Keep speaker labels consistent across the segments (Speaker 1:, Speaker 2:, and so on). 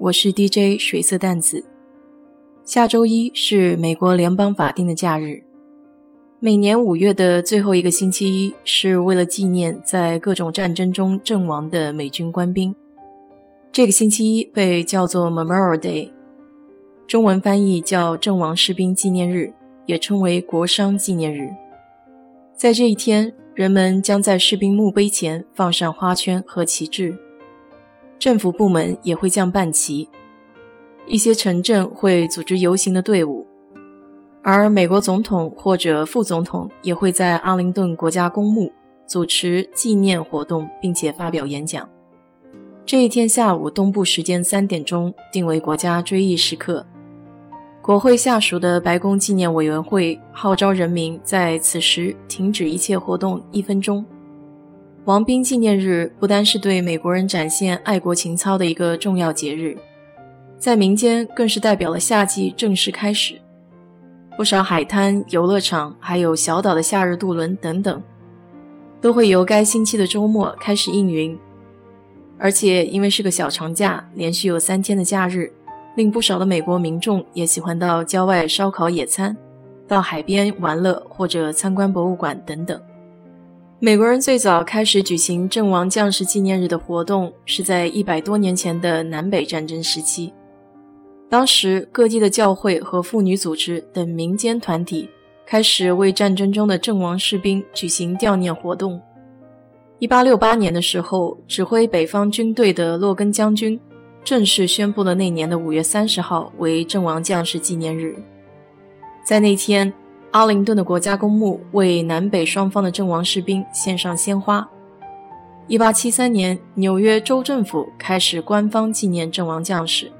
Speaker 1: 我是 DJ 水色淡子。下周一是美国联邦法定的假日。每年五月的最后一个星期一是为了纪念在各种战争中阵亡的美军官兵。这个星期一被叫做 Memorial Day，中文翻译叫阵亡士兵纪念日，也称为国殇纪念日。在这一天，人们将在士兵墓碑前放上花圈和旗帜。政府部门也会降半旗，一些城镇会组织游行的队伍，而美国总统或者副总统也会在阿灵顿国家公墓主持纪念活动，并且发表演讲。这一天下午东部时间三点钟定为国家追忆时刻，国会下属的白宫纪念委员会号召人民在此时停止一切活动一分钟。王兵纪念日不单是对美国人展现爱国情操的一个重要节日，在民间更是代表了夏季正式开始。不少海滩、游乐场，还有小岛的夏日渡轮等等，都会由该星期的周末开始营运。而且因为是个小长假，连续有三天的假日，令不少的美国民众也喜欢到郊外烧烤野餐，到海边玩乐或者参观博物馆等等。美国人最早开始举行阵亡将士纪念日的活动，是在一百多年前的南北战争时期。当时，各地的教会和妇女组织等民间团体开始为战争中的阵亡士兵举行悼念活动。一八六八年的时候，指挥北方军队的洛根将军正式宣布了那年的五月三十号为阵亡将士纪念日。在那天。阿灵顿的国家公墓为南北双方的阵亡士兵献上鲜花。1873年，纽约州政府开始官方纪念阵亡将士。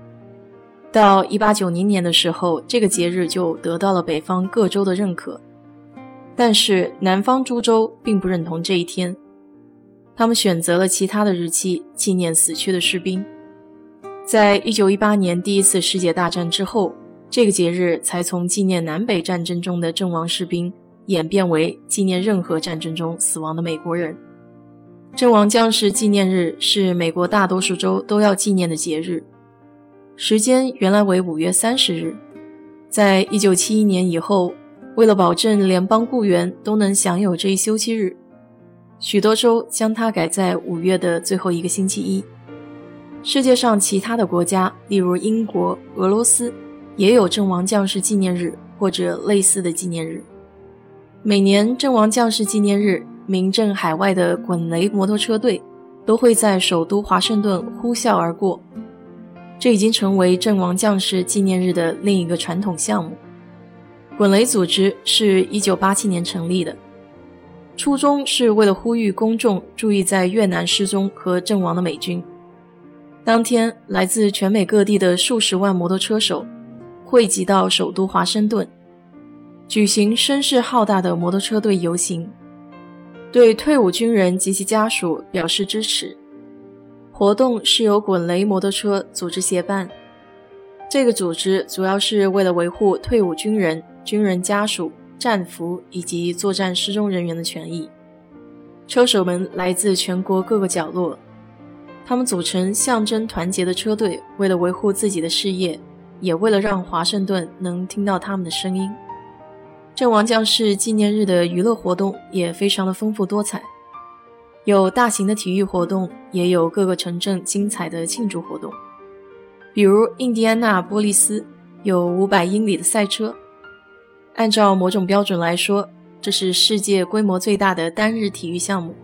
Speaker 1: 到1890年的时候，这个节日就得到了北方各州的认可。但是南方诸州并不认同这一天，他们选择了其他的日期纪念死去的士兵。在1918年第一次世界大战之后。这个节日才从纪念南北战争中的阵亡士兵演变为纪念任何战争中死亡的美国人。阵亡将士纪念日是美国大多数州都要纪念的节日，时间原来为五月三十日。在一九七一年以后，为了保证联邦雇员都能享有这一休息日，许多州将它改在五月的最后一个星期一。世界上其他的国家，例如英国、俄罗斯。也有阵亡将士纪念日或者类似的纪念日。每年阵亡将士纪念日，名震海外的滚雷摩托车队都会在首都华盛顿呼啸而过。这已经成为阵亡将士纪念日的另一个传统项目。滚雷组织是一九八七年成立的，初衷是为了呼吁公众注意在越南失踪和阵亡的美军。当天，来自全美各地的数十万摩托车手。汇集到首都华盛顿，举行声势浩大的摩托车队游行，对退伍军人及其家属表示支持。活动是由滚雷摩托车组织协办，这个组织主要是为了维护退伍军人、军人家属、战俘以及作战失踪人员的权益。车手们来自全国各个角落，他们组成象征团结的车队，为了维护自己的事业。也为了让华盛顿能听到他们的声音，阵亡将士纪念日的娱乐活动也非常的丰富多彩，有大型的体育活动，也有各个城镇精彩的庆祝活动。比如印第安纳波利斯有五百英里的赛车，按照某种标准来说，这是世界规模最大的单日体育项目，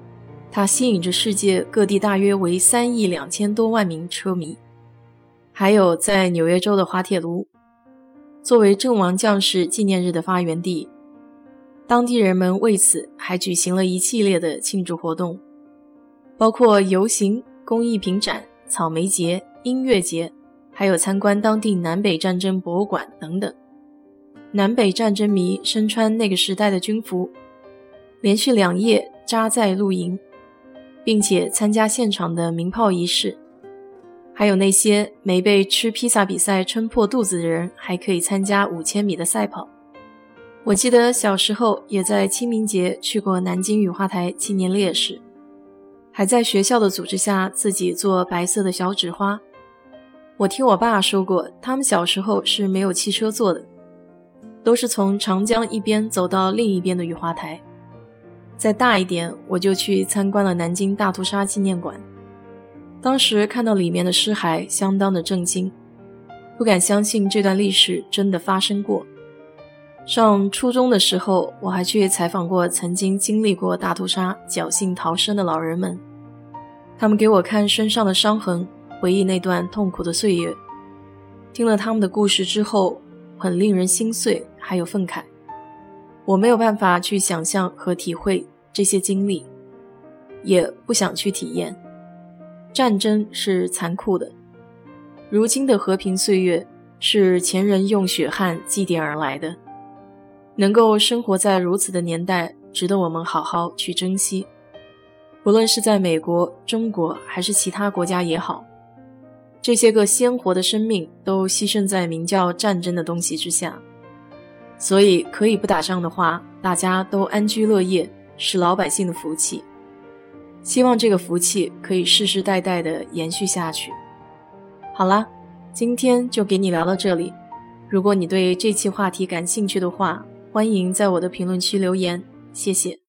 Speaker 1: 它吸引着世界各地大约为三亿两千多万名车迷。还有在纽约州的滑铁卢，作为阵亡将士纪念日的发源地，当地人们为此还举行了一系列的庆祝活动，包括游行、工艺品展、草莓节、音乐节，还有参观当地南北战争博物馆等等。南北战争迷身穿那个时代的军服，连续两夜扎在露营，并且参加现场的鸣炮仪式。还有那些没被吃披萨比赛撑破肚子的人，还可以参加五千米的赛跑。我记得小时候也在清明节去过南京雨花台纪念烈士，还在学校的组织下自己做白色的小纸花。我听我爸说过，他们小时候是没有汽车坐的，都是从长江一边走到另一边的雨花台。再大一点，我就去参观了南京大屠杀纪念馆。当时看到里面的尸骸，相当的震惊，不敢相信这段历史真的发生过。上初中的时候，我还去采访过曾经经历过大屠杀、侥幸逃生的老人们，他们给我看身上的伤痕，回忆那段痛苦的岁月。听了他们的故事之后，很令人心碎，还有愤慨。我没有办法去想象和体会这些经历，也不想去体验。战争是残酷的，如今的和平岁月是前人用血汗祭奠而来的。能够生活在如此的年代，值得我们好好去珍惜。不论是在美国、中国还是其他国家也好，这些个鲜活的生命都牺牲在名叫战争的东西之下。所以，可以不打仗的话，大家都安居乐业，是老百姓的福气。希望这个福气可以世世代代的延续下去。好啦，今天就给你聊到这里。如果你对这期话题感兴趣的话，欢迎在我的评论区留言，谢谢。